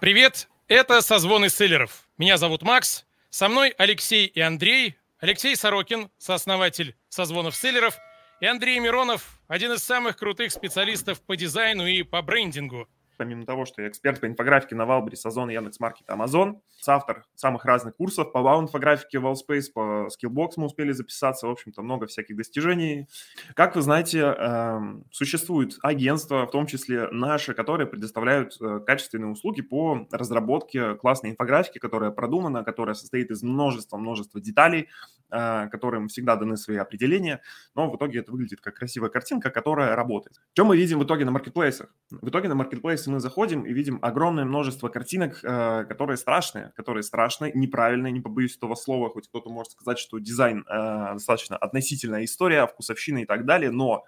Привет, это «Созвоны селлеров». Меня зовут Макс, со мной Алексей и Андрей. Алексей Сорокин, сооснователь «Созвонов селлеров», и Андрей Миронов, один из самых крутых специалистов по дизайну и по брендингу – помимо того, что я эксперт по инфографике на Валберис, Озон, Яндекс.Маркет, Амазон, автор самых разных курсов по вау-инфографике, Wallspace, по Skillbox мы успели записаться, в общем-то, много всяких достижений. Как вы знаете, эм, существует агентство, в том числе наши, которые предоставляют э, качественные услуги по разработке классной инфографики, которая продумана, которая состоит из множества-множества деталей, э, которым всегда даны свои определения, но в итоге это выглядит как красивая картинка, которая работает. Что мы видим в итоге на маркетплейсах? В итоге на маркетплейсах мы заходим и видим огромное множество картинок, э, которые страшные, которые страшные, неправильные, не побоюсь этого слова, хоть кто-то может сказать, что дизайн э, достаточно относительная история, вкусовщина и так далее, но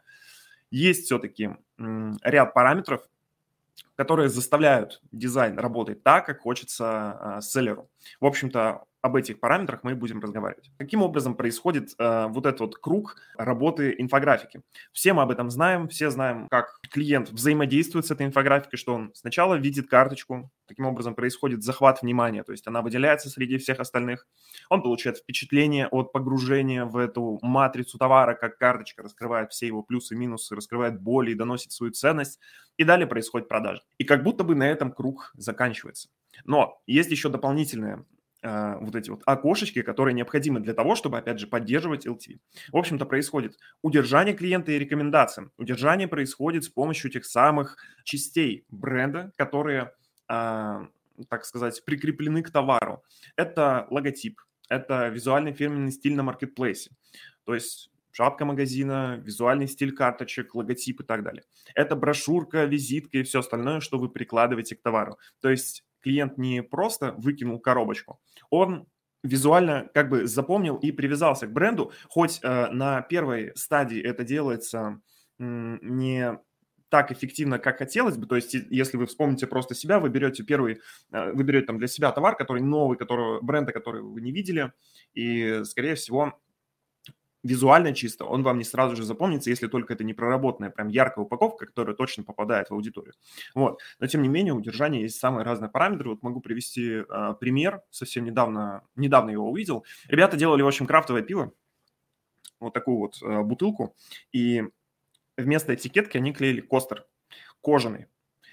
есть все-таки ряд параметров, которые заставляют дизайн работать так, как хочется э, селлеру. В общем-то, об этих параметрах мы будем разговаривать. Каким образом происходит э, вот этот вот круг работы инфографики? Все мы об этом знаем, все знаем, как клиент взаимодействует с этой инфографикой, что он сначала видит карточку, таким образом происходит захват внимания, то есть она выделяется среди всех остальных, он получает впечатление от погружения в эту матрицу товара, как карточка раскрывает все его плюсы и минусы, раскрывает боли и доносит свою ценность, и далее происходит продажа. И как будто бы на этом круг заканчивается. Но есть еще дополнительная вот эти вот окошечки, которые необходимы для того, чтобы, опять же, поддерживать LTV. В общем-то, происходит удержание клиента и рекомендациям. Удержание происходит с помощью тех самых частей бренда, которые, а, так сказать, прикреплены к товару. Это логотип, это визуальный фирменный стиль на маркетплейсе. То есть шапка магазина, визуальный стиль карточек, логотип и так далее. Это брошюрка, визитка и все остальное, что вы прикладываете к товару. То есть клиент не просто выкинул коробочку, он визуально как бы запомнил и привязался к бренду, хоть э, на первой стадии это делается э, не так эффективно, как хотелось бы. То есть, если вы вспомните просто себя, вы берете первый, э, вы берете там для себя товар, который новый, которого, бренда, который вы не видели, и, скорее всего, визуально чисто, он вам не сразу же запомнится, если только это не проработанная, прям яркая упаковка, которая точно попадает в аудиторию. Вот. Но, тем не менее, у удержания есть самые разные параметры. Вот могу привести э, пример. Совсем недавно, недавно его увидел. Ребята делали, в общем, крафтовое пиво, вот такую вот э, бутылку, и вместо этикетки они клеили костер кожаный.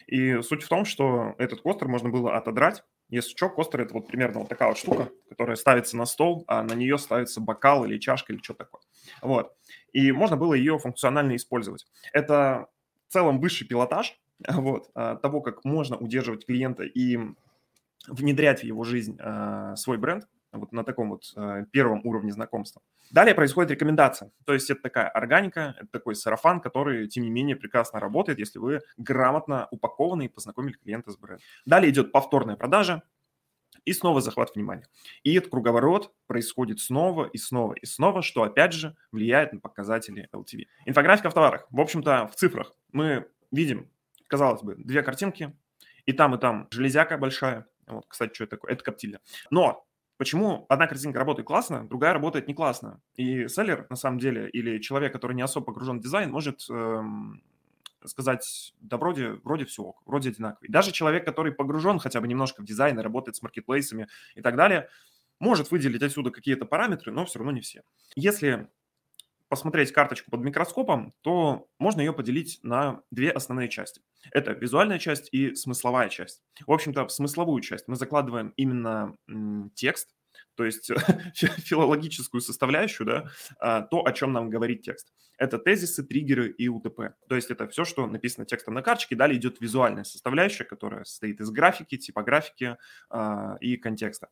И суть в том, что этот костер можно было отодрать, если что, костер – это вот примерно вот такая вот штука, которая ставится на стол, а на нее ставится бокал или чашка или что такое. Вот. И можно было ее функционально использовать. Это в целом высший пилотаж вот, а, того, как можно удерживать клиента и внедрять в его жизнь а, свой бренд вот на таком вот а, первом уровне знакомства. Далее происходит рекомендация. То есть это такая органика, это такой сарафан, который, тем не менее, прекрасно работает, если вы грамотно упакованы и познакомили клиента с брендом. Далее идет повторная продажа, и снова захват внимания. И этот круговорот происходит снова и снова и снова, что опять же влияет на показатели LTV. Инфографика в товарах. В общем-то, в цифрах мы видим, казалось бы, две картинки, и там, и там железяка большая. Вот, кстати, что это такое? Это коптильня. Но Почему одна картинка работает классно, другая работает не классно? И селлер, на самом деле, или человек, который не особо погружен в дизайн, может эм, сказать, да вроде, вроде все, вроде одинаковый. Даже человек, который погружен хотя бы немножко в дизайн и работает с маркетплейсами и так далее, может выделить отсюда какие-то параметры, но все равно не все. Если посмотреть карточку под микроскопом, то можно ее поделить на две основные части. Это визуальная часть и смысловая часть. В общем-то, в смысловую часть мы закладываем именно текст, то есть филологическую составляющую, да, а, то, о чем нам говорит текст. Это тезисы, триггеры и УТП. То есть это все, что написано текстом на карточке. Далее идет визуальная составляющая, которая состоит из графики, типографики э, и контекста.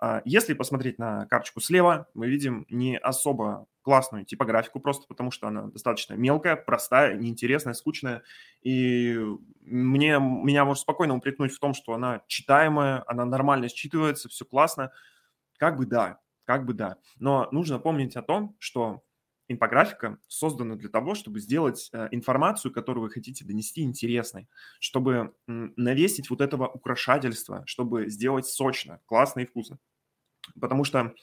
Э, если посмотреть на карточку слева, мы видим не особо классную типографику, просто потому что она достаточно мелкая, простая, неинтересная, скучная. И мне, меня может спокойно упрекнуть в том, что она читаемая, она нормально считывается, все классно. Как бы да, как бы да. Но нужно помнить о том, что инфографика создана для того, чтобы сделать э, информацию, которую вы хотите донести, интересной, чтобы навесить вот этого украшательства, чтобы сделать сочно, классно и вкусно. Потому что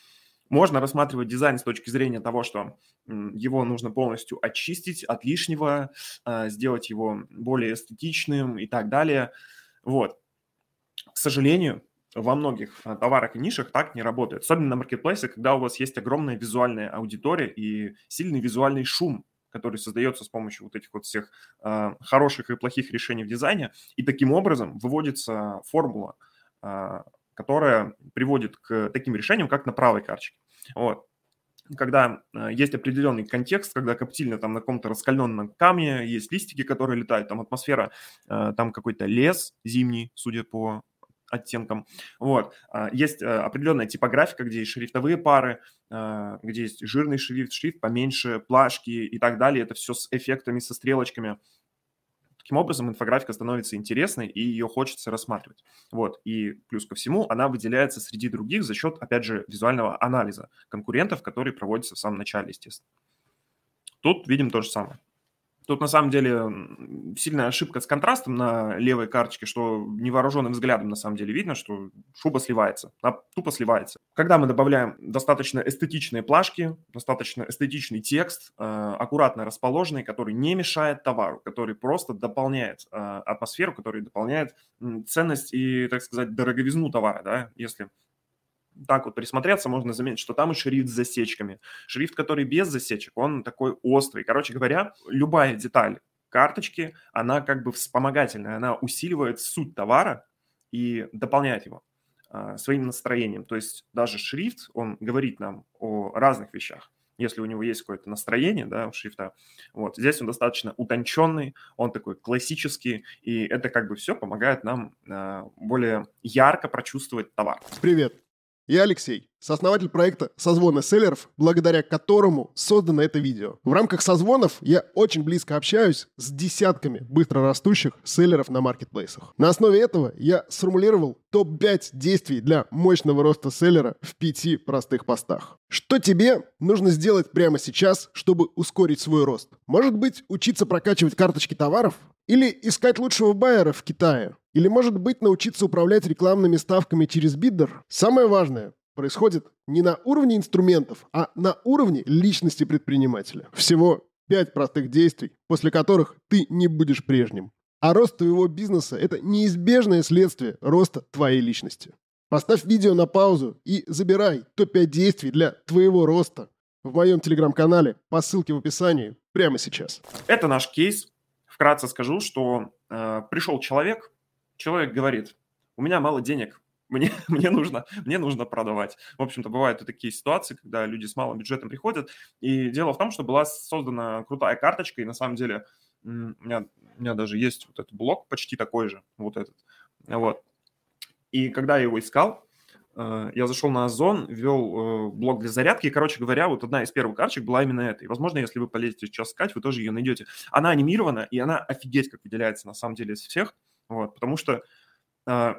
можно рассматривать дизайн с точки зрения того, что его нужно полностью очистить от лишнего, э, сделать его более эстетичным и так далее. Вот. сожалению, во многих а, товарах и нишах так не работает. Особенно на маркетплейсе, когда у вас есть огромная визуальная аудитория и сильный визуальный шум, который создается с помощью вот этих вот всех э, хороших и плохих решений в дизайне. И таким образом выводится формула, которая приводит к таким решениям, как на правой карточке. Вот когда э, есть определенный контекст, когда коптильня там на каком-то раскаленном камне, есть листики, которые летают, там атмосфера, э, там какой-то лес зимний, судя по оттенкам. Вот. А, есть э, определенная типографика, где есть шрифтовые пары, где есть жирный шрифт, шрифт поменьше, плашки и так далее. Это все с эффектами, со стрелочками. Таким образом, инфографика становится интересной, и ее хочется рассматривать. Вот. И плюс ко всему, она выделяется среди других за счет, опять же, визуального анализа конкурентов, который проводится в самом начале, естественно. Тут видим то же самое. Тут на самом деле сильная ошибка с контрастом на левой карточке, что невооруженным взглядом на самом деле видно, что шуба сливается, она тупо сливается. Когда мы добавляем достаточно эстетичные плашки, достаточно эстетичный текст, э, аккуратно расположенный, который не мешает товару, который просто дополняет э, атмосферу, который дополняет ценность и, так сказать, дороговизну товара, да, если так вот присмотреться, можно заметить, что там и шрифт с засечками. Шрифт, который без засечек, он такой острый. Короче говоря, любая деталь карточки, она как бы вспомогательная, она усиливает суть товара и дополняет его а, своим настроением. То есть даже шрифт, он говорит нам о разных вещах. Если у него есть какое-то настроение, да, у шрифта, вот, здесь он достаточно утонченный, он такой классический, и это как бы все помогает нам э, более ярко прочувствовать товар. Привет, я Алексей, сооснователь проекта «Созвоны селлеров», благодаря которому создано это видео. В рамках созвонов я очень близко общаюсь с десятками быстрорастущих селлеров на маркетплейсах. На основе этого я сформулировал топ-5 действий для мощного роста селлера в пяти простых постах. Что тебе нужно сделать прямо сейчас, чтобы ускорить свой рост? Может быть, учиться прокачивать карточки товаров? Или искать лучшего байера в Китае? Или, может быть, научиться управлять рекламными ставками через биддер? Самое важное происходит не на уровне инструментов, а на уровне личности предпринимателя. Всего пять простых действий, после которых ты не будешь прежним. А рост твоего бизнеса – это неизбежное следствие роста твоей личности. Поставь видео на паузу и забирай топ-5 действий для твоего роста в моем телеграм-канале по ссылке в описании прямо сейчас. Это наш кейс. Вкратце скажу, что э, пришел человек, человек говорит, у меня мало денег, мне, мне, нужно, мне нужно продавать. В общем-то, бывают и такие ситуации, когда люди с малым бюджетом приходят. И дело в том, что была создана крутая карточка, и на самом деле у меня, у меня даже есть вот этот блок почти такой же, вот этот. Вот. И когда я его искал, э, я зашел на Озон, ввел э, блок для зарядки, и, короче говоря, вот одна из первых карточек была именно эта. И, возможно, если вы полезете сейчас искать, вы тоже ее найдете. Она анимирована, и она офигеть как выделяется на самом деле из всех. Вот, потому что, э,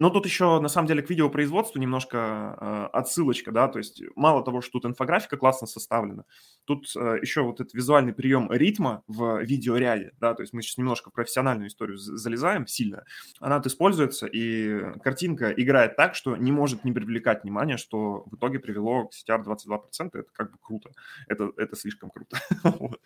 ну, тут еще, на самом деле, к видеопроизводству немножко э, отсылочка, да, то есть мало того, что тут инфографика классно составлена, тут э, еще вот этот визуальный прием ритма в видеоряде, да, то есть мы сейчас немножко в профессиональную историю залезаем сильно, она используется, и картинка играет так, что не может не привлекать внимание, что в итоге привело к CTR 22%, это как бы круто, это, это слишком круто.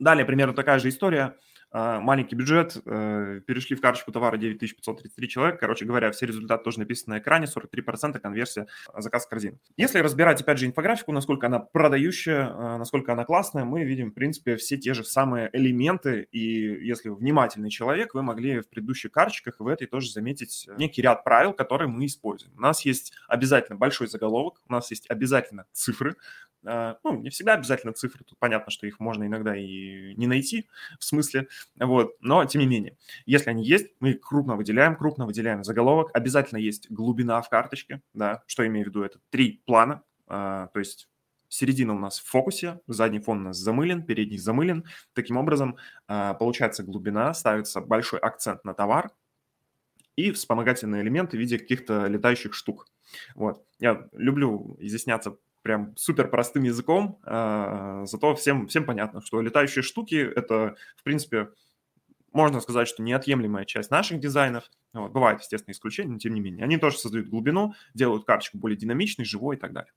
Далее примерно такая же история – маленький бюджет, э, перешли в карточку товара 9533 человек. Короче говоря, все результаты тоже написаны на экране, 43% конверсия а, заказ в корзину. Если разбирать, опять же, инфографику, насколько она продающая, а, насколько она классная, мы видим, в принципе, все те же самые элементы. И если внимательный человек, вы могли в предыдущих карточках в этой тоже заметить некий ряд правил, которые мы используем. У нас есть обязательно большой заголовок, у нас есть обязательно цифры, а, ну, не всегда обязательно цифры, тут понятно, что их можно иногда и не найти в смысле, вот, но тем не менее, если они есть, мы крупно выделяем, крупно выделяем заголовок, обязательно есть глубина в карточке, да, что имею в виду, это три плана, а, то есть середина у нас в фокусе, задний фон у нас замылен, передний замылен. Таким образом, а, получается глубина, ставится большой акцент на товар и вспомогательные элементы в виде каких-то летающих штук. Вот. Я люблю изъясняться прям супер простым языком, э, зато всем, всем понятно, что летающие штуки – это, в принципе, можно сказать, что неотъемлемая часть наших дизайнов. Вот, бывают, естественно, исключения, но тем не менее. Они тоже создают глубину, делают карточку более динамичной, живой и так далее.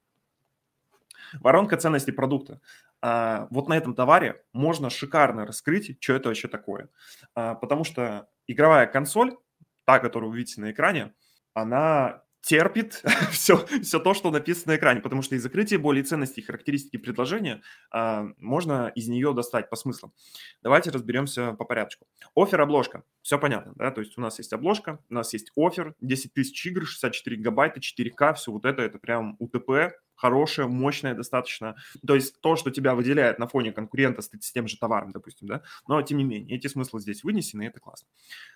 Воронка ценности продукта. А, вот на этом товаре можно шикарно раскрыть, что это вообще такое. А, потому что игровая консоль та, которую вы видите на экране, она терпит все, все то, что написано на экране, потому что из закрытия боли, ценностей, характеристики предложения а, можно из нее достать по смыслам. Давайте разберемся по порядку. Офер, обложка. Все понятно, да? То есть у нас есть обложка, у нас есть офер, 10 тысяч игр, 64 гигабайта, 4К, все вот это, это прям УТП, хорошее, мощное достаточно. То есть то, что тебя выделяет на фоне конкурента с, с тем же товаром, допустим, да? Но тем не менее, эти смыслы здесь вынесены, и это классно.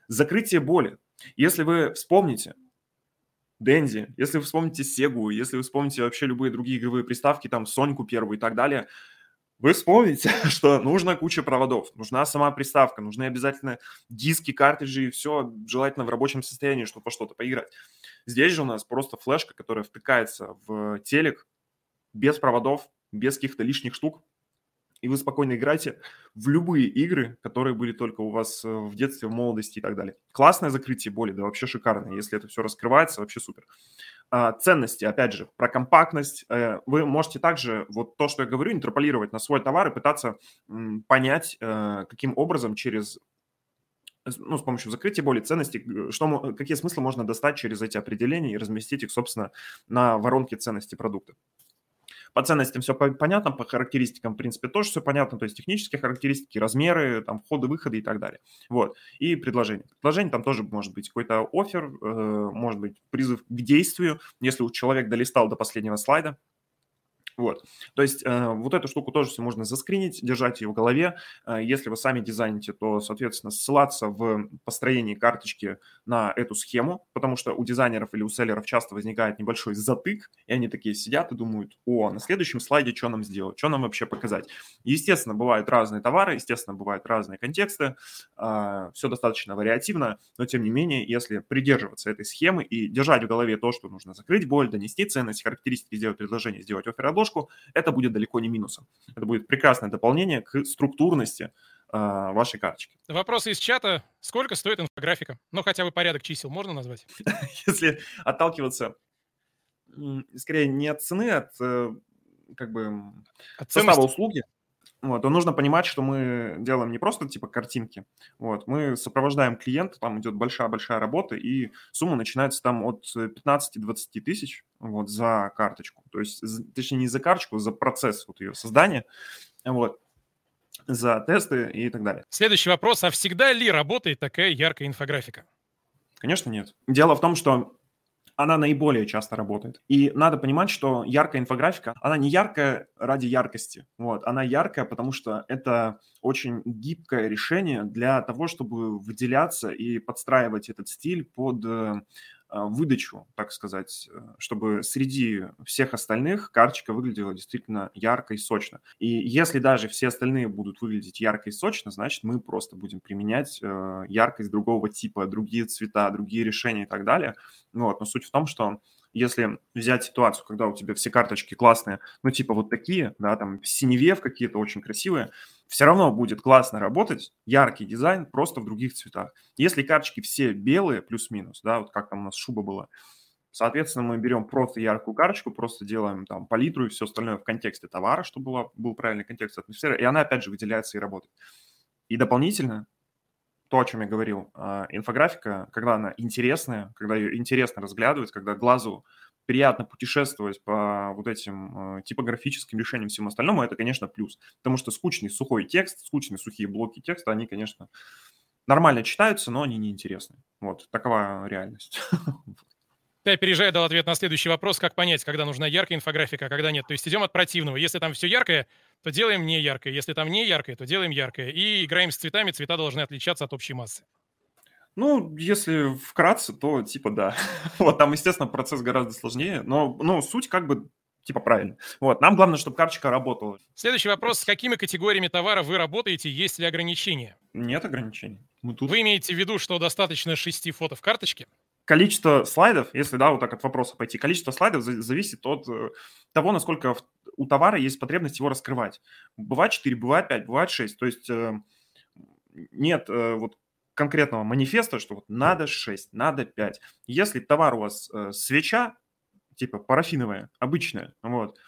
Закрытие боли. Если вы вспомните, Денди, если вы вспомните Сегу, если вы вспомните вообще любые другие игровые приставки, там Соньку первую и так далее, вы вспомните, что нужна куча проводов, нужна сама приставка, нужны обязательно диски, картриджи и все желательно в рабочем состоянии, чтобы по что-то поиграть. Здесь же у нас просто флешка, которая втыкается в телек без проводов, без каких-то лишних штук, и вы спокойно играете в любые игры, которые были только у вас э, в детстве, в молодости и так далее. Классное закрытие боли, да, вообще шикарное. Если это все раскрывается, вообще супер. А, ценности, опять же, про компактность. Э, вы можете также вот то, что я говорю, интерполировать на свой товар и пытаться понять, э, каким образом через ну, с помощью закрытия боли, ценностей, что, какие смыслы можно достать через эти определения и разместить их, собственно, на воронке ценности продукта. По ценностям все понятно, по характеристикам, в принципе, тоже все понятно, то есть технические характеристики, размеры, там, входы, выходы и так далее. Вот. И предложение. Предложение там тоже может быть какой-то офер, э, может быть призыв к действию, если у человека долистал до последнего слайда, вот. То есть э, вот эту штуку тоже все можно заскринить, держать ее в голове. Э, если вы сами дизайните, то, соответственно, ссылаться в построении карточки на эту схему, потому что у дизайнеров или у селлеров часто возникает небольшой затык, и они такие сидят и думают, о, на следующем слайде что нам сделать, что нам вообще показать. Естественно, бывают разные товары, естественно, бывают разные контексты, э, все достаточно вариативно, но тем не менее, если придерживаться этой схемы и держать в голове то, что нужно закрыть боль, донести ценность, характеристики, сделать предложение, сделать офер обложку, это будет далеко не минусом. Это будет прекрасное дополнение к структурности а, вашей карточки. Вопросы из чата. Сколько стоит инфографика? Ну, хотя бы порядок чисел можно назвать? Если отталкиваться, скорее, не от цены, а от э, как бы от состава услуги, вот, то нужно понимать, что мы делаем не просто типа картинки, вот, мы сопровождаем клиента, там идет большая-большая работа, и сумма начинается там от 15-20 тысяч вот, за карточку, то есть, точнее, не за карточку, за процесс вот ее создания, вот, за тесты и так далее. Следующий вопрос, а всегда ли работает такая яркая инфографика? Конечно, нет. Дело в том, что она наиболее часто работает. И надо понимать, что яркая инфографика, она не яркая ради яркости. Вот. Она яркая, потому что это очень гибкое решение для того, чтобы выделяться и подстраивать этот стиль под э, выдачу, так сказать, э, чтобы среди всех остальных карточка выглядела действительно ярко и сочно. И если даже все остальные будут выглядеть ярко и сочно, значит, мы просто будем применять э, яркость другого типа, другие цвета, другие решения и так далее. Вот. Но суть в том, что если взять ситуацию, когда у тебя все карточки классные, ну, типа вот такие, да, там в синеве в какие-то очень красивые, все равно будет классно работать, яркий дизайн, просто в других цветах. Если карточки все белые, плюс-минус, да, вот как там у нас шуба была, соответственно, мы берем просто яркую карточку, просто делаем там палитру и все остальное в контексте товара, чтобы была, был правильный контекст атмосферы, и она опять же выделяется и работает. И дополнительно, то, о чем я говорил, а, инфографика, когда она интересная, когда ее интересно разглядывать, когда глазу приятно путешествовать по вот этим э, типографическим решениям всему остальному, это, конечно, плюс. Потому что скучный сухой текст, скучные сухие блоки текста, они, конечно, нормально читаются, но они неинтересны. Вот, такова реальность. Ты, опережая, дал ответ на следующий вопрос, как понять, когда нужна яркая инфографика, а когда нет. То есть идем от противного. Если там все яркое, то делаем не яркое. Если там не яркое, то делаем яркое. И играем с цветами, цвета должны отличаться от общей массы. Ну, если вкратце, то типа да. вот там, естественно, процесс гораздо сложнее, но ну, суть как бы типа правильно. Вот, нам главное, чтобы карточка работала. Следующий вопрос. С какими категориями товара вы работаете? Есть ли ограничения? Нет ограничений. Мы тут... Вы имеете в виду, что достаточно шести фото в карточке? Количество слайдов, если, да, вот так от вопроса пойти, количество слайдов зависит от э, того, насколько у товара есть потребность его раскрывать. Бывает 4, бывает 5, бывает 6. То есть э, нет э, вот конкретного манифеста, что вот надо 6, надо 5. Если товар у вас э, свеча, типа парафиновая, обычная, вот,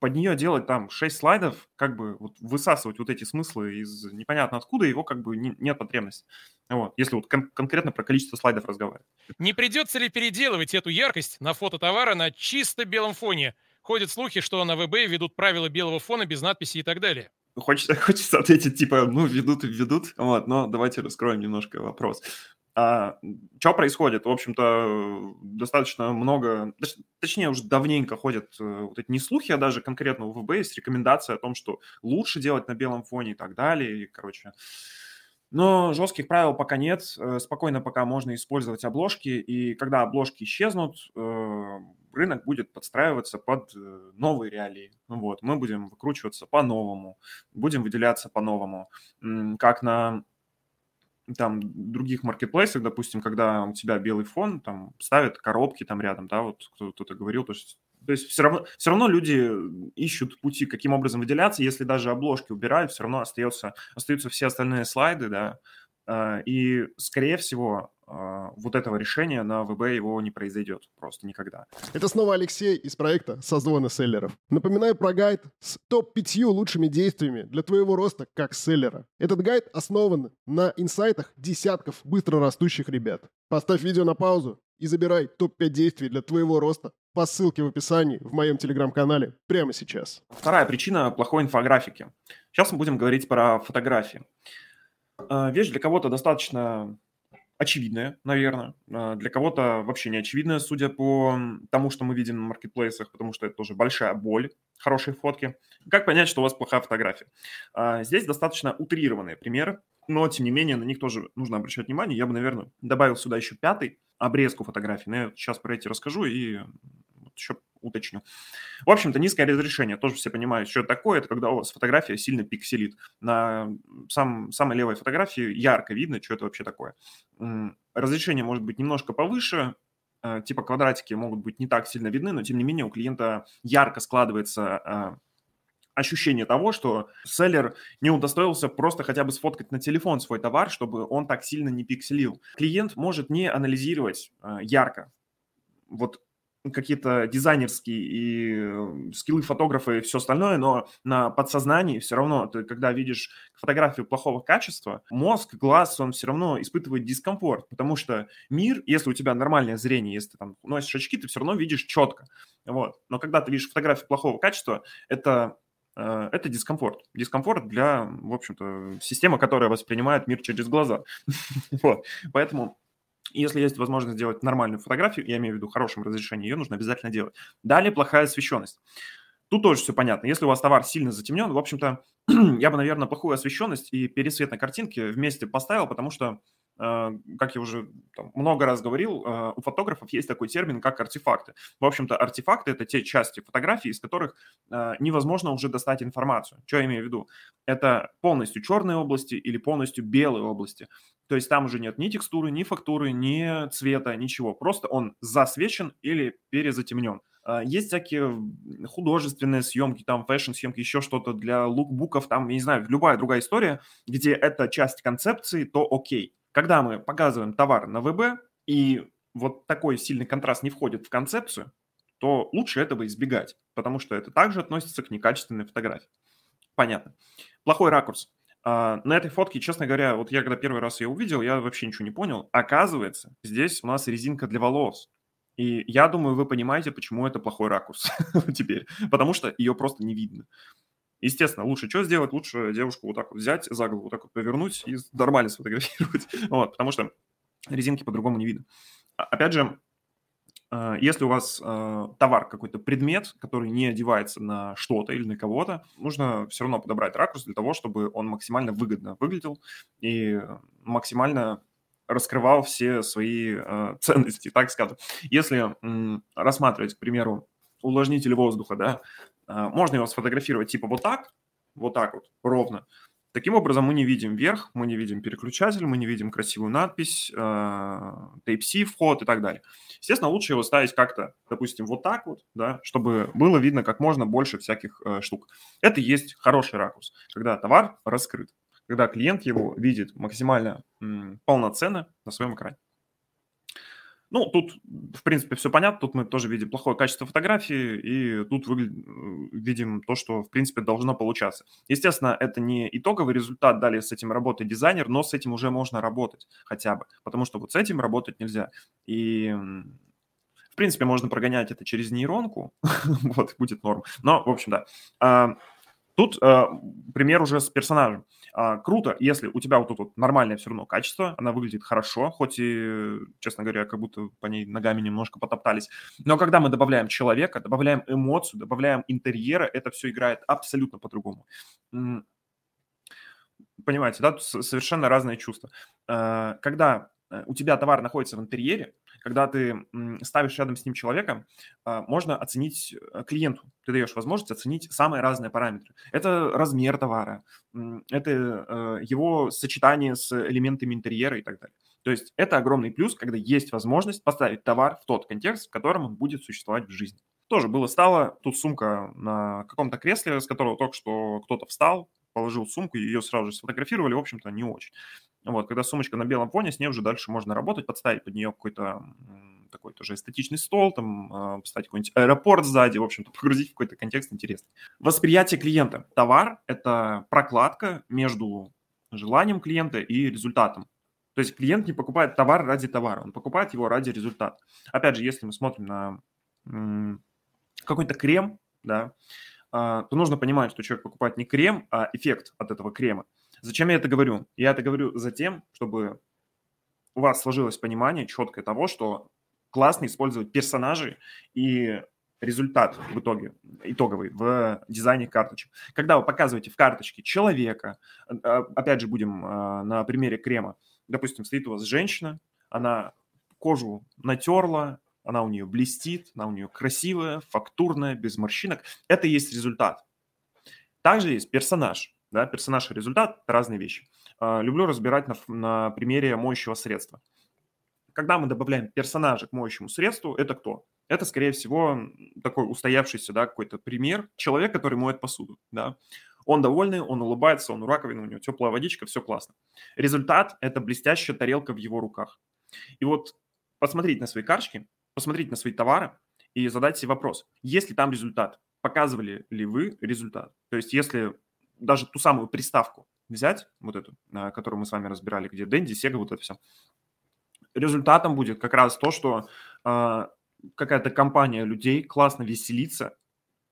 под нее делать там 6 слайдов, как бы вот высасывать вот эти смыслы из непонятно откуда, его как бы не, нет потребности. Вот, если вот кон- конкретно про количество слайдов разговаривать. Не придется ли переделывать эту яркость на фото товара на чисто белом фоне? Ходят слухи, что на ВБ ведут правила белого фона без надписи и так далее. Хочется, хочется ответить, типа, ну, ведут и ведут, вот, но давайте раскроем немножко вопрос. А, что происходит? В общем-то, достаточно много, точнее, уже давненько ходят э, вот эти не слухи, а даже конкретно у ВБ есть рекомендация о том, что лучше делать на белом фоне и так далее. И, короче, но жестких правил пока нет. Э, спокойно пока можно использовать обложки. И когда обложки исчезнут, э, рынок будет подстраиваться под новые реалии. Вот. Мы будем выкручиваться по-новому, будем выделяться по-новому. Как на там других маркетплейсах, допустим, когда у тебя белый фон, там ставят коробки там рядом, да, вот кто-то говорил, то есть то есть все равно, все равно люди ищут пути, каким образом выделяться. Если даже обложки убирают, все равно остается, остаются все остальные слайды, да. А, и, скорее всего, вот этого решения на ВБ его не произойдет просто никогда. Это снова Алексей из проекта «Созвоны селлеров». Напоминаю про гайд с топ-5 лучшими действиями для твоего роста как селлера. Этот гайд основан на инсайтах десятков быстро растущих ребят. Поставь видео на паузу и забирай топ-5 действий для твоего роста по ссылке в описании в моем телеграм-канале прямо сейчас. Вторая причина плохой инфографики. Сейчас мы будем говорить про фотографии. А, вещь для кого-то достаточно очевидная, наверное. А, для кого-то вообще не очевидная, судя по тому, что мы видим на маркетплейсах, потому что это тоже большая боль, хорошие фотки. Как понять, что у вас плохая фотография? А, здесь достаточно утрированные примеры, но, тем не менее, на них тоже нужно обращать внимание. Я бы, наверное, добавил сюда еще пятый обрезку фотографий. Но я сейчас про эти расскажу и еще уточню. В общем-то, низкое разрешение, тоже все понимают, что это такое. Это когда у вас фотография сильно пикселит. На сам, самой левой фотографии ярко видно, что это вообще такое. Разрешение может быть немножко повыше, э, типа квадратики могут быть не так сильно видны, но тем не менее у клиента ярко складывается э, ощущение того, что селлер не удостоился просто хотя бы сфоткать на телефон свой товар, чтобы он так сильно не пикселил. Клиент может не анализировать э, ярко вот какие-то дизайнерские и э, скиллы фотографа и все остальное, но на подсознании все равно, ты когда видишь фотографию плохого качества, мозг, глаз, он все равно испытывает дискомфорт, потому что мир, если у тебя нормальное зрение, если ты там носишь очки, ты все равно видишь четко, вот. Но когда ты видишь фотографию плохого качества, это э, это дискомфорт. Дискомфорт для, в общем-то, системы, которая воспринимает мир через глаза. вот. Поэтому если есть возможность сделать нормальную фотографию, я имею в виду хорошем разрешении, ее нужно обязательно делать. Далее плохая освещенность. Тут тоже все понятно. Если у вас товар сильно затемнен, в общем-то, я бы, наверное, плохую освещенность и пересвет на картинке вместе поставил, потому что, как я уже там, много раз говорил, э, у фотографов есть такой термин, как артефакты. В общем-то, артефакты – это те части фотографии, из которых э, невозможно уже достать информацию. Что я имею в виду? Это полностью черные области или полностью белые области. То есть там уже нет ни текстуры, ни фактуры, ни цвета, ничего. Просто он засвечен или перезатемнен. Есть всякие художественные съемки, там фэшн-съемки, еще что-то для лукбуков, там, я не знаю, любая другая история, где это часть концепции, то окей. Когда мы показываем товар на ВБ, и вот такой сильный контраст не входит в концепцию, то лучше этого избегать, потому что это также относится к некачественной фотографии. Понятно. Плохой ракурс. А, на этой фотке, честно говоря, вот я когда первый раз ее увидел, я вообще ничего не понял. Оказывается, здесь у нас резинка для волос. И я думаю, вы понимаете, почему это плохой ракурс теперь. Потому что ее просто не видно. Естественно, лучше что сделать? Лучше девушку вот так вот взять, за голову вот так вот повернуть и нормально сфотографировать. вот, потому что резинки по-другому не видно. А, опять же, а, если у вас а, товар какой-то предмет, который не одевается на что-то или на кого-то, нужно все равно подобрать ракурс для того, чтобы он максимально выгодно выглядел и максимально раскрывал все свои э, ценности, так скажем. Если рассматривать, к примеру, увлажнитель воздуха, да, э, можно его сфотографировать типа вот так, вот так вот, ровно, Таким образом, мы не видим верх, мы не видим переключатель, мы не видим красивую надпись, э, Type-C вход и так далее. Естественно, лучше его ставить как-то, допустим, вот так вот, да, чтобы было видно как можно больше всяких э, штук. Это и есть хороший ракурс, когда товар раскрыт, когда клиент его видит максимально м, полноценно на своем экране. Ну, тут, в принципе, все понятно. Тут мы тоже видим плохое качество фотографии, и тут выгля... видим то, что, в принципе, должно получаться. Естественно, это не итоговый результат, далее с этим работает дизайнер, но с этим уже можно работать хотя бы, потому что вот с этим работать нельзя. И в принципе, можно прогонять это через нейронку, вот, будет норм. Но, в общем, да. А, тут а, пример уже с персонажем. А, круто, если у тебя вот тут вот нормальное все равно качество, она выглядит хорошо, хоть и, честно говоря, как будто по ней ногами немножко потоптались. Но когда мы добавляем человека, добавляем эмоцию, добавляем интерьера, это все играет абсолютно по-другому. Понимаете, да, совершенно разные чувства. А, когда э, у тебя товар находится в интерьере, когда ты ставишь рядом с ним человека, а, можно оценить э, клиенту. Ты даешь возможность оценить самые разные параметры. Это размер товара, это э, его сочетание с элементами интерьера и так далее. То есть это огромный плюс, когда есть возможность поставить товар в тот контекст, в котором он будет существовать в жизни. Тоже было стало, тут сумка на каком-то кресле, с которого только что кто-то встал, положил сумку, ее сразу же сфотографировали, в общем-то, не очень. Вот, когда сумочка на белом фоне, с ней уже дальше можно работать, подставить под нее какой-то такой тоже эстетичный стол, там, а, поставить какой-нибудь аэропорт сзади, в общем-то, погрузить в какой-то контекст интересный. Восприятие клиента. Товар – это прокладка между желанием клиента и результатом. То есть клиент не покупает товар ради товара, он покупает его ради результата. Опять же, если мы смотрим на какой-то крем, да, то нужно понимать, что человек покупает не крем, а эффект от этого крема. Зачем я это говорю? Я это говорю за тем, чтобы у вас сложилось понимание четкое того, что классно использовать персонажей и результат в итоге, итоговый, в дизайне карточек. Когда вы показываете в карточке человека, э, опять же будем э, на примере крема, допустим, стоит у вас женщина, она кожу натерла, она у нее блестит, она у нее красивая, фактурная, без морщинок. Это и есть результат. Также есть персонаж да, персонаж и результат – разные вещи. А, люблю разбирать на, на примере моющего средства. Когда мы добавляем персонажа к моющему средству, это кто? Это, скорее всего, такой устоявшийся, да, какой-то пример. Человек, который моет посуду, да. Он довольный, он улыбается, он у раковины, у него теплая водичка, все классно. Результат – это блестящая тарелка в его руках. И вот посмотреть на свои карточки, посмотреть на свои товары и задать себе вопрос, есть ли там результат, показывали ли вы результат. То есть если даже ту самую приставку взять, вот эту, которую мы с вами разбирали, где Дэнди, Сега, вот это все, результатом будет как раз то, что э, какая-то компания людей классно веселится,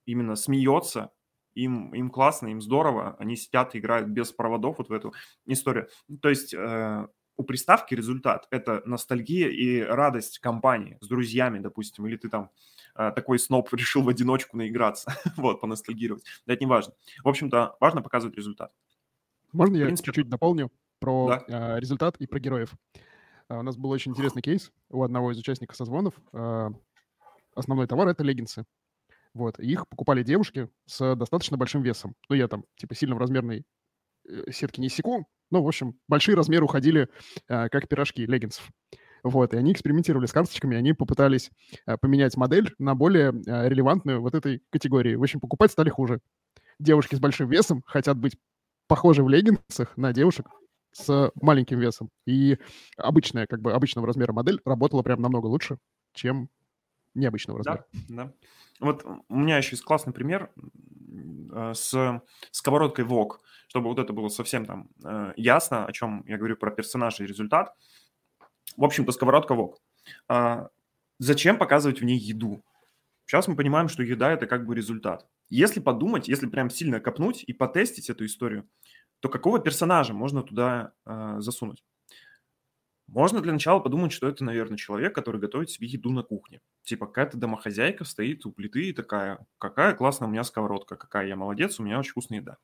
именно смеется, им, им классно, им здорово, они сидят, играют без проводов вот в эту историю. То есть э, у приставки результат – это ностальгия и радость компании с друзьями, допустим, или ты там а, такой сноп решил в одиночку наиграться, вот, поностальгировать. Да, это не важно. В общем-то, важно показывать результат. Можно я принципе, чуть-чуть дополню про да. э, результат и про героев? Uh, у нас был очень интересный кейс у одного из участников созвонов. Основной товар — это леггинсы. Вот, их покупали девушки с достаточно большим весом. Ну, я там, типа, сильно в размерной э, сетке не секу. Ну, в общем, большие размеры уходили э, как пирожки леггинсов. Вот, и они экспериментировали с карточками, они попытались э, поменять модель на более э, релевантную вот этой категории. В общем, покупать стали хуже. Девушки с большим весом хотят быть похожи в леггинсах на девушек с маленьким весом. И обычная, как бы обычного размера модель работала прям намного лучше, чем необычного размера. Да, да. Вот у меня еще есть классный пример э, с сковородкой ВОК, чтобы вот это было совсем там ясно, о чем я говорю про персонажа и результат. В общем-то, сковородка вок. А, зачем показывать в ней еду? Сейчас мы понимаем, что еда – это как бы результат. Если подумать, если прям сильно копнуть и потестить эту историю, то какого персонажа можно туда э, засунуть? Можно для начала подумать, что это, наверное, человек, который готовит себе еду на кухне. Типа какая-то домохозяйка стоит у плиты и такая, какая классная у меня сковородка, какая я молодец, у меня очень вкусная еда.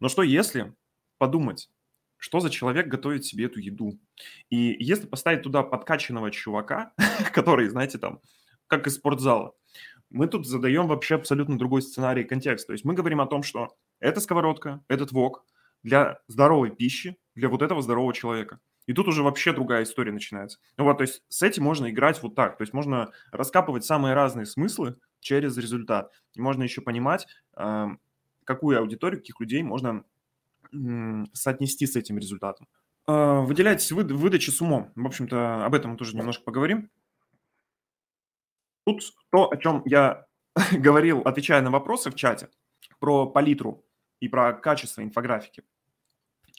Но что если подумать, что за человек готовит себе эту еду. И если поставить туда подкачанного чувака, который, знаете, там, как из спортзала, мы тут задаем вообще абсолютно другой сценарий и контекст. То есть мы говорим о том, что эта сковородка, этот вок для здоровой пищи, для вот этого здорового человека. И тут уже вообще другая история начинается. Ну вот, то есть с этим можно играть вот так. То есть можно раскапывать самые разные смыслы через результат. И можно еще понимать, эм, какую аудиторию, каких людей можно соотнести с этим результатом. А, выделять выдачи с умом. В общем-то, об этом мы тоже немножко поговорим. Тут то, о чем я говорил, отвечая на вопросы в чате, про палитру и про качество инфографики.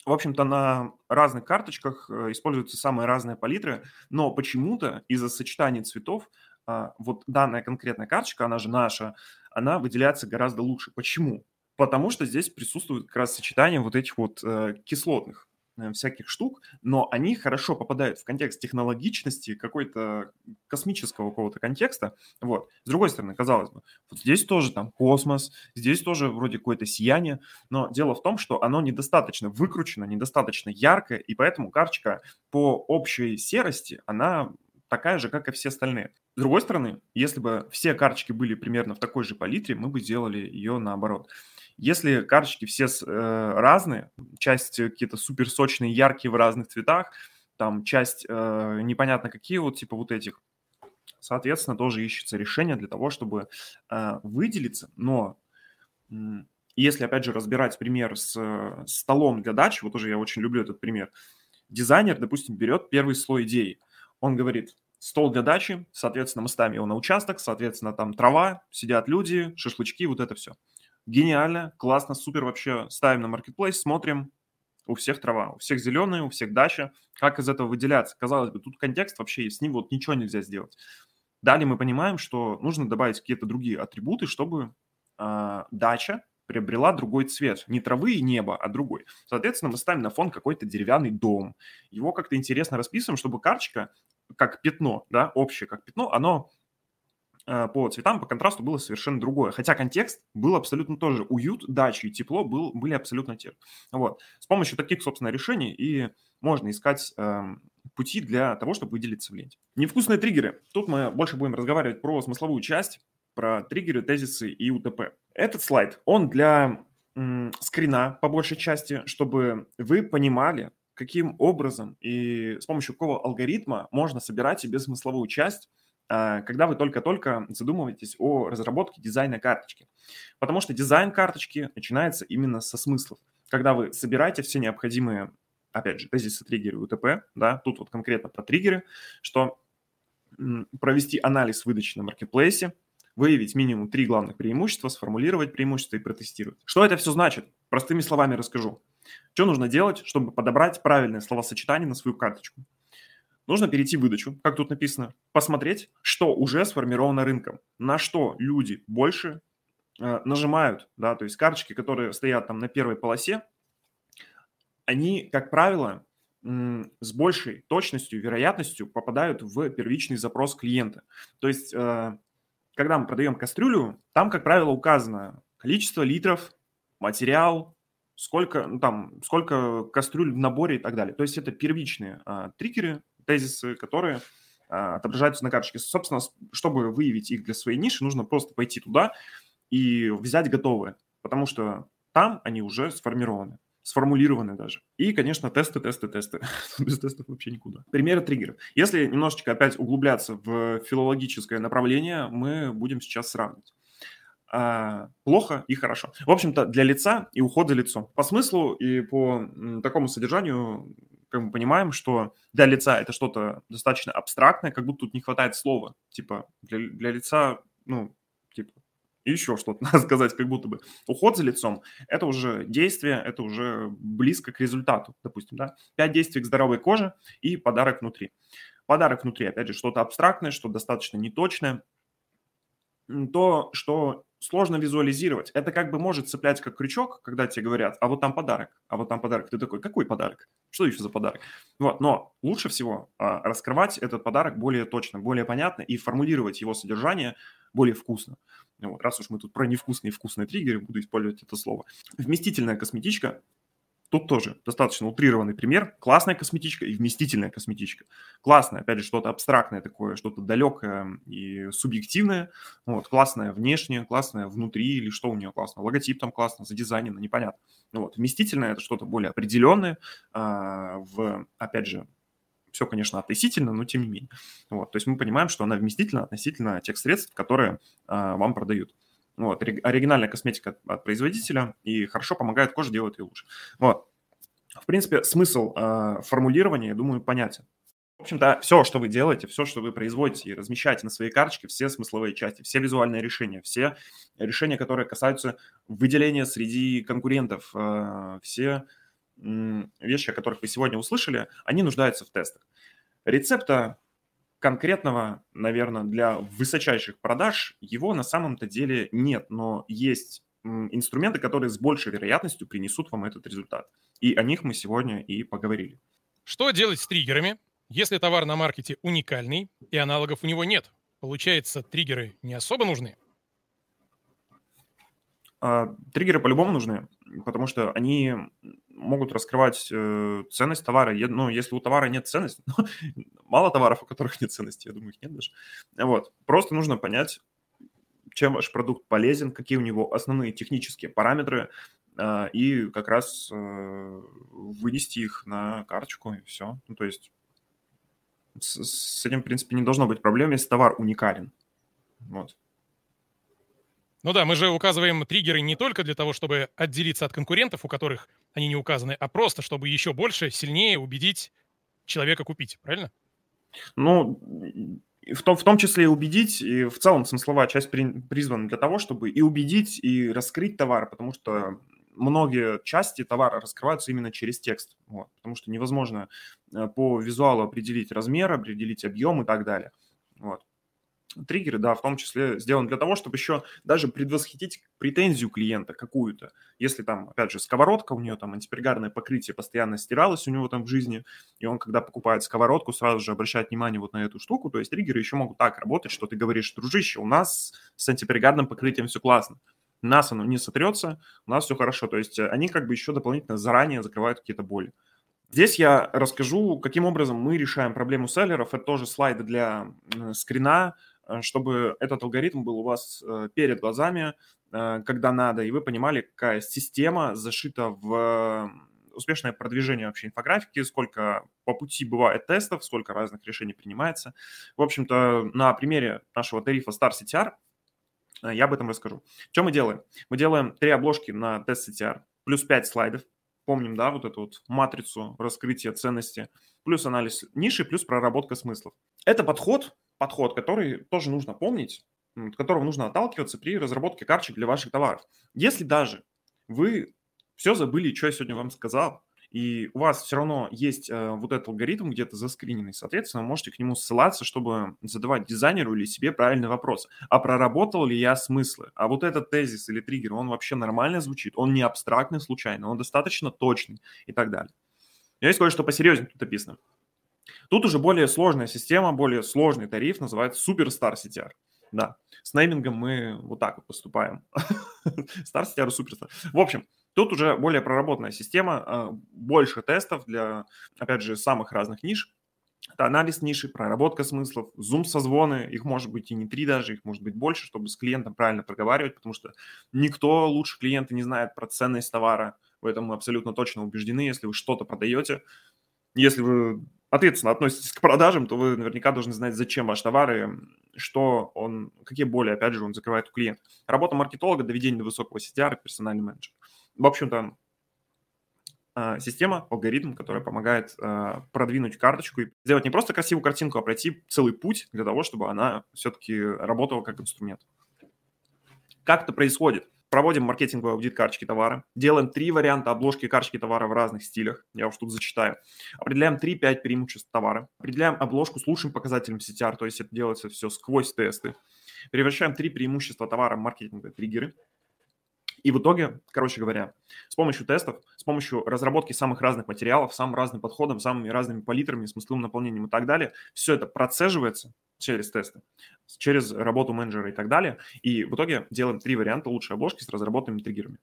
В общем-то, на разных карточках э, используются самые разные палитры, но почему-то из-за сочетания цветов а, вот данная конкретная карточка, она же наша, она выделяется гораздо лучше. Почему? Потому что здесь присутствует как раз сочетание вот этих вот э, кислотных всяких штук, но они хорошо попадают в контекст технологичности, какой-то космического какого-то контекста. Вот. С другой стороны, казалось бы, вот здесь тоже там космос, здесь тоже вроде какое-то сияние, но дело в том, что оно недостаточно выкручено, недостаточно яркое, и поэтому карточка по общей серости, она такая же, как и все остальные. С другой стороны, если бы все карточки были примерно в такой же палитре, мы бы сделали ее наоборот. Если карточки все э, разные, часть какие-то супер сочные, яркие в разных цветах, там часть э, непонятно какие, вот типа вот этих, соответственно, тоже ищется решение для того, чтобы э, выделиться, но если, опять же, разбирать пример с столом для дачи, вот тоже я очень люблю этот пример, дизайнер, допустим, берет первый слой идеи, он говорит, стол для дачи, соответственно, мы ставим его на участок, соответственно, там трава, сидят люди, шашлычки, вот это все гениально, классно, супер вообще. Ставим на маркетплейс, смотрим, у всех трава, у всех зеленые, у всех дача. Как из этого выделяться? Казалось бы, тут контекст вообще, с ним вот ничего нельзя сделать. Далее мы понимаем, что нужно добавить какие-то другие атрибуты, чтобы э, дача приобрела другой цвет. Не травы и небо, а другой. Соответственно, мы ставим на фон какой-то деревянный дом. Его как-то интересно расписываем, чтобы карточка, как пятно, да, общее как пятно, оно по цветам, по контрасту было совершенно другое. Хотя контекст был абсолютно тоже. Уют, дача и тепло был, были абсолютно те. Вот. С помощью таких, собственно, решений и можно искать э, пути для того, чтобы выделиться в ленте. Невкусные триггеры. Тут мы больше будем разговаривать про смысловую часть, про триггеры, тезисы и УТП. Этот слайд, он для м, скрина по большей части, чтобы вы понимали, каким образом и с помощью какого алгоритма можно собирать себе смысловую часть когда вы только-только задумываетесь о разработке дизайна карточки. Потому что дизайн карточки начинается именно со смыслов. Когда вы собираете все необходимые, опять же, тезисы, триггеры, УТП, да, тут вот конкретно про триггеры, что провести анализ выдачи на маркетплейсе, выявить минимум три главных преимущества, сформулировать преимущества и протестировать. Что это все значит? Простыми словами расскажу. Что нужно делать, чтобы подобрать правильное словосочетание на свою карточку? Нужно перейти в выдачу, как тут написано, посмотреть, что уже сформировано рынком, на что люди больше э, нажимают, да, то есть карточки, которые стоят там на первой полосе, они, как правило, с большей точностью, вероятностью попадают в первичный запрос клиента. То есть, э, когда мы продаем кастрюлю, там, как правило, указано количество литров, материал, сколько, ну, там, сколько кастрюль в наборе и так далее. То есть это первичные а, триггеры, тезисы, которые а, отображаются на карточке. Собственно, чтобы выявить их для своей ниши, нужно просто пойти туда и взять готовые, потому что там они уже сформированы сформулированы даже. И, конечно, тесты, тесты, тесты. Без тестов вообще никуда. Примеры триггеров. Если немножечко опять углубляться в филологическое направление, мы будем сейчас сравнивать. А, плохо и хорошо. В общем-то, для лица и уход за лицом. По смыслу и по такому содержанию как мы понимаем, что для лица это что-то достаточно абстрактное, как будто тут не хватает слова. Типа для, для лица, ну, типа, еще что-то надо сказать, как будто бы. Уход за лицом – это уже действие, это уже близко к результату, допустим, да. Пять действий к здоровой коже и подарок внутри. Подарок внутри, опять же, что-то абстрактное, что достаточно неточное, то, что сложно визуализировать. Это как бы может цеплять как крючок, когда тебе говорят, а вот там подарок, а вот там подарок. Ты такой, какой подарок? Что еще за подарок? Вот, но лучше всего а, раскрывать этот подарок более точно, более понятно и формулировать его содержание более вкусно. Вот, раз уж мы тут про невкусные и вкусные триггеры, буду использовать это слово. Вместительная косметичка Тут тоже достаточно утрированный пример. Классная косметичка и вместительная косметичка. Классная, опять же, что-то абстрактное такое, что-то далекое и субъективное. Вот, классная внешне, классная внутри или что у нее классно. Логотип там классно, задизайнено, непонятно. Вот, вместительное – это что-то более определенное. А, в, опять же, все, конечно, относительно, но тем не менее. Вот, то есть мы понимаем, что она вместительна относительно тех средств, которые а, вам продают. Вот, оригинальная косметика от производителя и хорошо помогает коже, делает ее лучше. Вот. В принципе, смысл э, формулирования, я думаю, понятен. общем-то, все, что вы делаете, все, что вы производите и размещаете на своей карточке, все смысловые части, все визуальные решения, все решения, которые касаются выделения среди конкурентов, э, все вещи, о которых вы сегодня услышали, они нуждаются в тестах. Рецепта конкретного, наверное, для высочайших продаж его на самом-то деле нет, но есть инструменты, которые с большей вероятностью принесут вам этот результат. И о них мы сегодня и поговорили. Что делать с триггерами, если товар на маркете уникальный и аналогов у него нет? Получается, триггеры не особо нужны? А, триггеры по-любому нужны, потому что они могут раскрывать э, ценность товара. Ну, если у товара нет ценности, ну, мало товаров, у которых нет ценности, я думаю, их нет даже. Вот. Просто нужно понять, чем ваш продукт полезен, какие у него основные технические параметры, э, и как раз э, вынести их на карточку, и все. Ну, то есть с, этим, в принципе, не должно быть проблем, если товар уникален. Вот. Ну да, мы же указываем триггеры не только для того, чтобы отделиться от конкурентов, у которых они не указаны, а просто, чтобы еще больше, сильнее убедить человека купить, правильно? Ну, в том, в том числе и убедить, и в целом смысловая часть при, призвана для того, чтобы и убедить, и раскрыть товар, потому что многие части товара раскрываются именно через текст, вот, потому что невозможно э, по визуалу определить размер, определить объем и так далее. Вот триггеры, да, в том числе сделаны для того, чтобы еще даже предвосхитить претензию клиента какую-то. Если там, опять же, сковородка, у нее там антипергарное покрытие постоянно стиралось у него там в жизни, и он, когда покупает сковородку, сразу же обращает внимание вот на эту штуку, то есть триггеры еще могут так работать, что ты говоришь, дружище, у нас с антипергарным покрытием все классно, у нас оно не сотрется, у нас все хорошо. То есть они как бы еще дополнительно заранее закрывают какие-то боли. Здесь я расскажу, каким образом мы решаем проблему селлеров. Это тоже слайды для скрина, чтобы этот алгоритм был у вас э, перед глазами, э, когда надо, и вы понимали, какая система зашита в успешное продвижение вообще инфографики, сколько по пути бывает тестов, сколько разных решений принимается. В общем-то, на примере нашего тарифа Star CTR я об этом расскажу. Что мы делаем? Мы делаем три обложки на тест CTR, плюс 5 слайдов. Помним, да, вот эту вот матрицу раскрытия ценности, плюс анализ ниши, плюс проработка смыслов. Это подход, подход, который тоже нужно помнить, от которого нужно отталкиваться при разработке карточек для ваших товаров. Если даже вы все забыли, что я сегодня вам сказал, и у вас все равно есть э, вот этот алгоритм где-то заскриненный, соответственно, вы можете к нему ссылаться, чтобы задавать дизайнеру или себе правильный вопрос. А проработал ли я смыслы? А вот этот тезис или триггер, он вообще нормально звучит? Он не абстрактный случайно, он достаточно точный и так далее. Есть кое-что посерьезнее тут описано. Тут уже более сложная система, более сложный тариф, называется Superstar CTR. Да, с неймингом мы вот так вот поступаем. Star CTR и Superstar. В общем, тут уже более проработанная система, а, больше тестов для, опять же, самых разных ниш. Это анализ ниши, проработка смыслов, зум-созвоны, их может быть и не три даже, их может быть больше, чтобы с клиентом правильно проговаривать, потому что никто лучше клиента не знает про ценность товара, в этом мы абсолютно точно убеждены, если вы что-то продаете, если вы ответственно относитесь к продажам, то вы наверняка должны знать, зачем ваш товар и что он, какие боли, опять же, он закрывает у клиента. Работа маркетолога, доведение до высокого CTR, персональный менеджер. В общем-то, а, система, алгоритм, который помогает а, продвинуть карточку и сделать не просто красивую картинку, а пройти целый путь для того, чтобы она все-таки работала как инструмент. Как это происходит? Проводим маркетинговый аудит карточки товара, делаем три варианта обложки карточки товара в разных стилях, я уж тут зачитаю, определяем 3-5 преимуществ товара, определяем обложку с лучшим показателем CTR, то есть это делается все сквозь тесты, превращаем три преимущества товара в маркетинговые триггеры, и в итоге, короче говоря, с помощью тестов, с помощью разработки самых разных материалов, самым разным подходом, самыми разными палитрами, смысловым наполнением и так далее, все это процеживается через тесты, через работу менеджера и так далее. И в итоге делаем три варианта лучшей обложки с разработанными триггерами.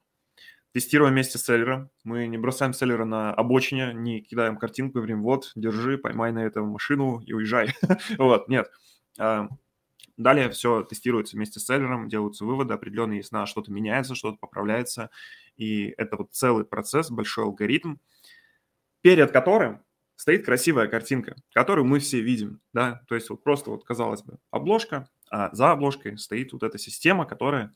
Тестируем вместе с селлером. Мы не бросаем селлера на обочине, не кидаем картинку, говорим, вот, держи, поймай на эту машину и уезжай. вот, нет. Далее все тестируется вместе с селлером, делаются выводы определенные, если на что-то меняется, что-то поправляется. И это вот целый процесс, большой алгоритм, перед которым стоит красивая картинка, которую мы все видим, да, то есть вот просто вот, казалось бы, обложка, а за обложкой стоит вот эта система, которая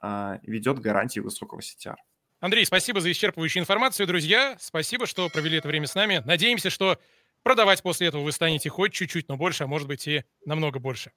а, ведет гарантии высокого CTR. Андрей, спасибо за исчерпывающую информацию, друзья. Спасибо, что провели это время с нами. Надеемся, что продавать после этого вы станете хоть чуть-чуть, но больше, а может быть и намного больше.